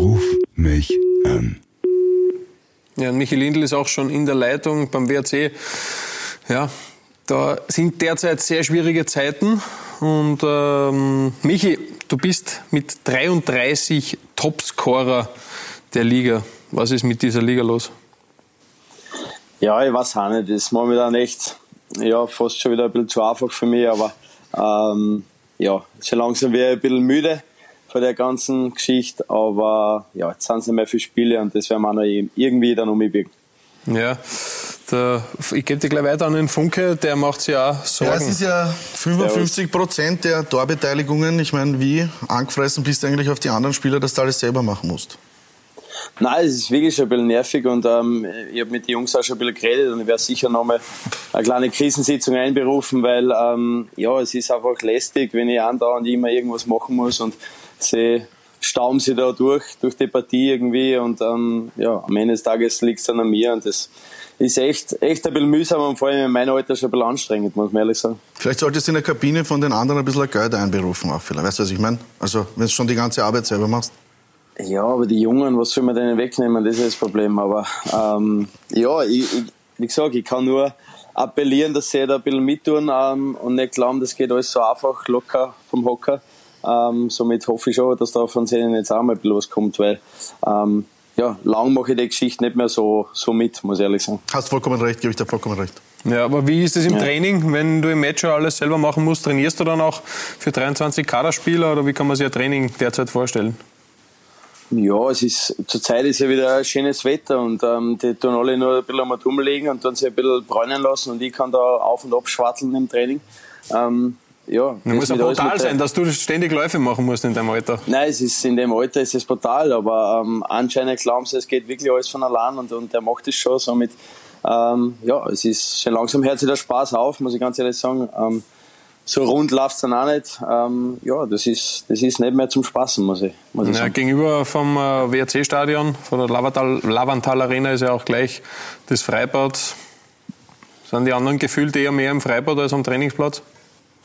Ruf mich an. Ja, Michi Lindl ist auch schon in der Leitung beim WRC. Ja, da sind derzeit sehr schwierige Zeiten. Und ähm, Michi, du bist mit 33 Topscorer der Liga. Was ist mit dieser Liga los? Ja, ich weiß auch nicht. Das ist momentan echt ja, fast schon wieder ein bisschen zu einfach für mich. Aber ähm, ja, schon langsam wäre ich ein bisschen müde von der ganzen Geschichte. Aber ja, jetzt sind es nicht mehr viele Spiele und das werden wir auch noch irgendwie dann umbiegen. Ja, der, ich gebe dir gleich weiter an den Funke, der macht sich ja Sorgen. Ja, es ist ja 55 Prozent der Torbeteiligungen. Ich meine, wie angefressen bist du eigentlich auf die anderen Spieler, dass du alles selber machen musst? Nein, es ist wirklich schon ein bisschen nervig und ähm, ich habe mit den Jungs auch schon ein bisschen geredet und ich werde sicher nochmal eine kleine Krisensitzung einberufen, weil ähm, ja, es ist einfach lästig, wenn ich andauernd immer irgendwas machen muss und sie stauben sie da durch, durch die Partie irgendwie und ähm, ja, am Ende des Tages liegt es dann an mir und das ist echt, echt ein bisschen mühsam und vor allem in meinem Alter schon ein bisschen anstrengend, muss man ehrlich sagen. Vielleicht solltest du in der Kabine von den anderen ein bisschen Geld einberufen auch vielleicht, weißt du, was ich meine? Also, wenn du schon die ganze Arbeit selber machst. Ja, aber die Jungen, was soll man denen wegnehmen, das ist das Problem. Aber ähm, ja, ich, ich, wie gesagt, ich kann nur appellieren, dass sie da ein bisschen mittun ähm, und nicht glauben, das geht alles so einfach, locker vom Hocker. Ähm, somit hoffe ich schon, dass da von denen jetzt auch mal ein bisschen was kommt, weil ähm, ja, lang mache ich die Geschichte nicht mehr so, so mit, muss ich ehrlich sagen. Hast vollkommen recht, gebe ich dir vollkommen recht. Ja, aber wie ist es im ja. Training, wenn du im Match alles selber machen musst? Trainierst du dann auch für 23 Kaderspieler oder wie kann man sich ein Training derzeit vorstellen? Ja, es ist, zurzeit ist ja wieder schönes Wetter und ähm, die tun alle nur ein bisschen am Atom legen und dann sich ein bisschen bräunen lassen und ich kann da auf und ab schwatteln im Training. Ähm, ja, muss ja brutal sein, dass du ständig Läufe machen musst in deinem Alter. Nein, es ist, in dem Alter ist es brutal, aber ähm, anscheinend glauben sie, es geht wirklich alles von allein und, und der macht es schon. Somit, ähm, ja, es ist schon langsam hört sich der Spaß auf, muss ich ganz ehrlich sagen. Ähm, so rund läuft es dann auch nicht. Ähm, ja, das ist, das ist nicht mehr zum Spaßen, muss ich, muss ich ja, sagen. Gegenüber vom äh, WRC-Stadion, von der Lavantal, Lavantal Arena, ist ja auch gleich das Freibad. Sind die anderen gefühlt eher mehr im Freibad als am Trainingsplatz?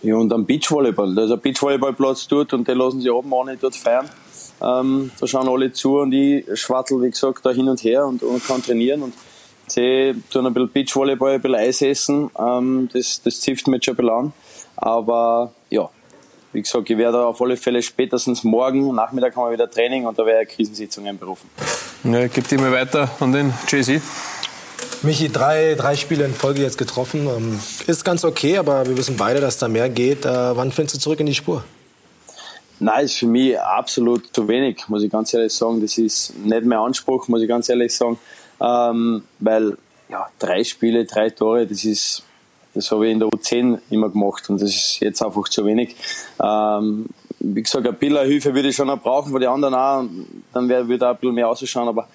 Ja, und am Beachvolleyball. Da ist ein Beachvolleyballplatz dort und den lassen sie oben auch nicht dort feiern. Ähm, da schauen alle zu und ich schwattel, wie gesagt, da hin und her und, und kann trainieren. Und sie tun ein bisschen Beachvolleyball, ein bisschen Eis essen. Ähm, das, das zifft mich schon ein bisschen an. Aber ja, wie gesagt, ich werde auf alle Fälle spätestens morgen Nachmittag haben wir wieder Training und da werde ich eine Krisensitzung einberufen. Ja, gib die mal weiter an den JC. Michi, drei, drei Spiele in Folge jetzt getroffen. Ähm, ist ganz okay, aber wir wissen beide, dass da mehr geht. Äh, wann findest du zurück in die Spur? Nein, ist für mich absolut zu wenig, muss ich ganz ehrlich sagen. Das ist nicht mehr Anspruch, muss ich ganz ehrlich sagen. Ähm, weil ja, drei Spiele, drei Tore, das ist das habe ich in der U10 immer gemacht und das ist jetzt einfach zu wenig. Ähm, wie gesagt, ein bisschen Hilfe würde ich schon noch brauchen, von den anderen auch. Dann würde auch ein bisschen mehr ausschauen, aber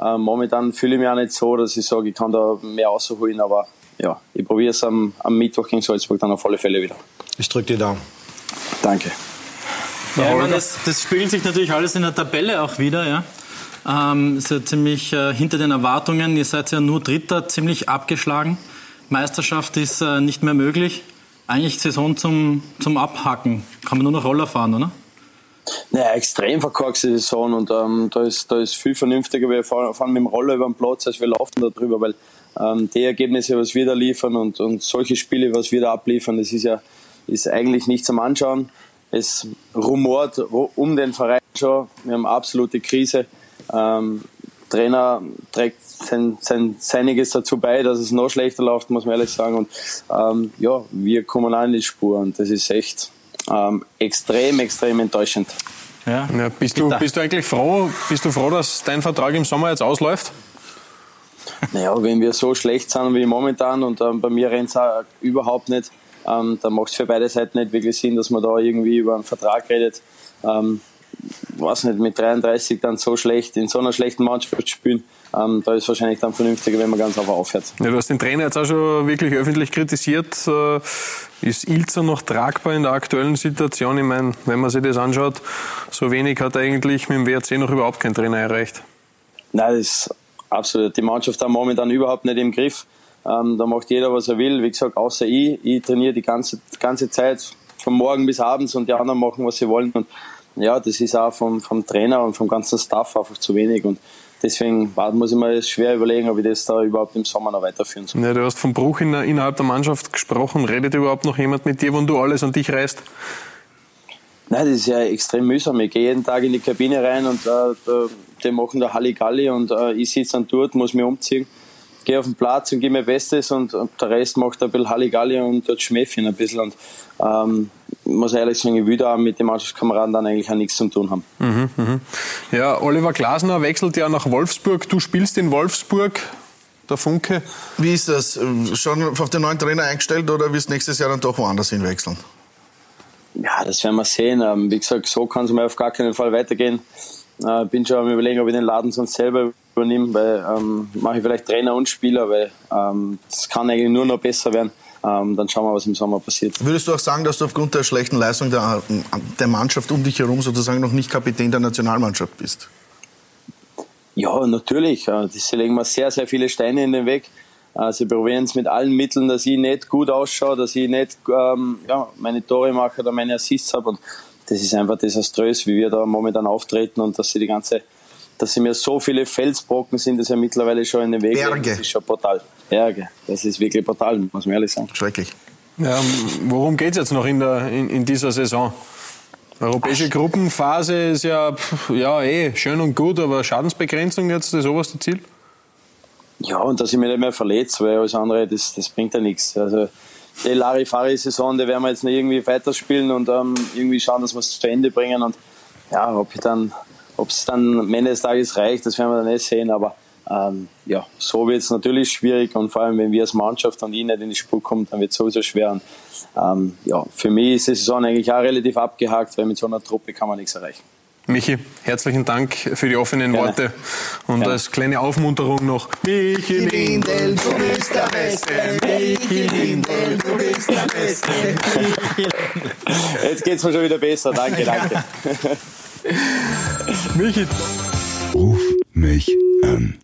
äh, momentan fühle ich mich auch nicht so, dass ich sage, ich kann da mehr rausholen, aber ja, ich probiere es am, am Mittwoch gegen Salzburg dann auf alle Fälle wieder. Ich drücke dir Daumen. Danke. Ja, ich meine, das, das spiegelt sich natürlich alles in der Tabelle auch wieder, ja. Ähm, ist ja ziemlich äh, hinter den Erwartungen. Ihr seid ja nur Dritter, ziemlich abgeschlagen. Meisterschaft ist äh, nicht mehr möglich. Eigentlich Saison zum, zum Abhacken. Kann man nur noch Roller fahren, oder? Naja, extrem verkorkste Saison und ähm, da, ist, da ist viel vernünftiger. Wir fahren, fahren mit dem Roller über den Platz, als wir laufen da drüber, weil ähm, die Ergebnisse, was wir da liefern und, und solche Spiele, was wir da abliefern, das ist ja ist eigentlich nicht zum Anschauen. Es rumort um den Verein schon. Wir haben absolute Krise. Ähm, Trainer trägt sein, sein, seiniges dazu bei, dass es noch schlechter läuft, muss man ehrlich sagen. Und ähm, ja, wir kommen in die Spur und das ist echt ähm, extrem, extrem enttäuschend. Ja. ja bist, du, bist du eigentlich froh, bist du froh, dass dein Vertrag im Sommer jetzt ausläuft? Naja, wenn wir so schlecht sind wie momentan und ähm, bei mir rennt es überhaupt nicht, ähm, dann macht es für beide Seiten nicht wirklich Sinn, dass man da irgendwie über einen Vertrag redet. Ähm, weiß nicht, mit 33 dann so schlecht, in so einer schlechten Mannschaft spielen, ähm, da ist wahrscheinlich dann vernünftiger, wenn man ganz einfach aufhört. Ja, du hast den Trainer jetzt auch schon wirklich öffentlich kritisiert. Äh, ist Ilzer noch tragbar in der aktuellen Situation? Ich meine, wenn man sich das anschaut, so wenig hat eigentlich mit dem WRC noch überhaupt kein Trainer erreicht. Nein, das ist absolut. Die Mannschaft hat momentan überhaupt nicht im Griff. Ähm, da macht jeder, was er will. Wie gesagt, außer ich. Ich trainiere die ganze, ganze Zeit von morgen bis abends und die anderen machen, was sie wollen. Und ja, das ist auch vom, vom Trainer und vom ganzen Staff einfach zu wenig. Und deswegen muss ich mir schwer überlegen, ob ich das da überhaupt im Sommer noch weiterführen soll. Ja, du hast vom Bruch in, innerhalb der Mannschaft gesprochen. Redet überhaupt noch jemand mit dir, wenn du alles an dich reißt? Nein, das ist ja extrem mühsam. Ich gehe jeden Tag in die Kabine rein und äh, die machen da Halligalli und äh, ich sitze dann dort, muss mich umziehen, gehe auf den Platz und gebe mir Bestes und, und der Rest macht ein bisschen Halligalli und dort Schmäffchen ein bisschen. Und ähm, muss ehrlich sagen, ich will da mit den Mannschaftskameraden dann eigentlich auch nichts zu tun haben. Mhm, mh. Ja, Oliver Glasner wechselt ja nach Wolfsburg. Du spielst in Wolfsburg. Der Funke. Wie ist das? Schon auf den neuen Trainer eingestellt oder wirst du nächstes Jahr dann doch woanders hinwechseln? Ja, das werden wir sehen. Ähm, wie gesagt, so kann es mir auf gar keinen Fall weitergehen. Äh, bin schon am überlegen, ob ich den Laden sonst selber übernehme, weil ähm, mache ich vielleicht Trainer und Spieler, weil ähm, das kann eigentlich nur noch besser werden. Ähm, dann schauen wir, was im Sommer passiert. Würdest du auch sagen, dass du aufgrund der schlechten Leistung der, der Mannschaft um dich herum sozusagen noch nicht Kapitän der Nationalmannschaft bist? Ja, natürlich. Äh, sie legen mir sehr, sehr viele Steine in den Weg. Sie probieren es mit allen Mitteln, dass ich nicht gut ausschaue, dass ich nicht ähm, ja, meine Tore mache oder meine Assists habe. Und das ist einfach desaströs, wie wir da momentan auftreten und dass sie die ganze, dass sie mir so viele Felsbrocken sind, das ja mittlerweile schon in den Weg. Berge. Das ist schon brutal. Berge. Das ist wirklich brutal, muss man ehrlich sagen. Schrecklich. Ja, worum geht es jetzt noch in, der, in, in dieser Saison? Europäische Gruppenphase ist ja, ja eh schön und gut, aber Schadensbegrenzung jetzt das oberste Ziel? Ja, und dass ich mich nicht mehr verletze, weil alles andere, das, das bringt ja nichts. Also, die Larifari-Saison, die werden wir jetzt nicht irgendwie weiterspielen und ähm, irgendwie schauen, dass wir es zu Ende bringen. Und ja, ob ich dann, ob es dann am Ende des Tages reicht, das werden wir dann nicht sehen. Aber ähm, ja, so wird es natürlich schwierig und vor allem, wenn wir als Mannschaft und ich nicht in die Spur kommen, dann wird es sowieso schwer. Und, ähm, ja, für mich ist die Saison eigentlich auch relativ abgehakt, weil mit so einer Truppe kann man nichts erreichen. Michi, herzlichen Dank für die offenen Gerne. Worte und Gerne. als kleine Aufmunterung noch. Michi Lindel, du bist der Beste. Michi Lindel, du bist der Beste. Jetzt geht's mir schon wieder besser. Danke, danke. Michi. Ruf mich an.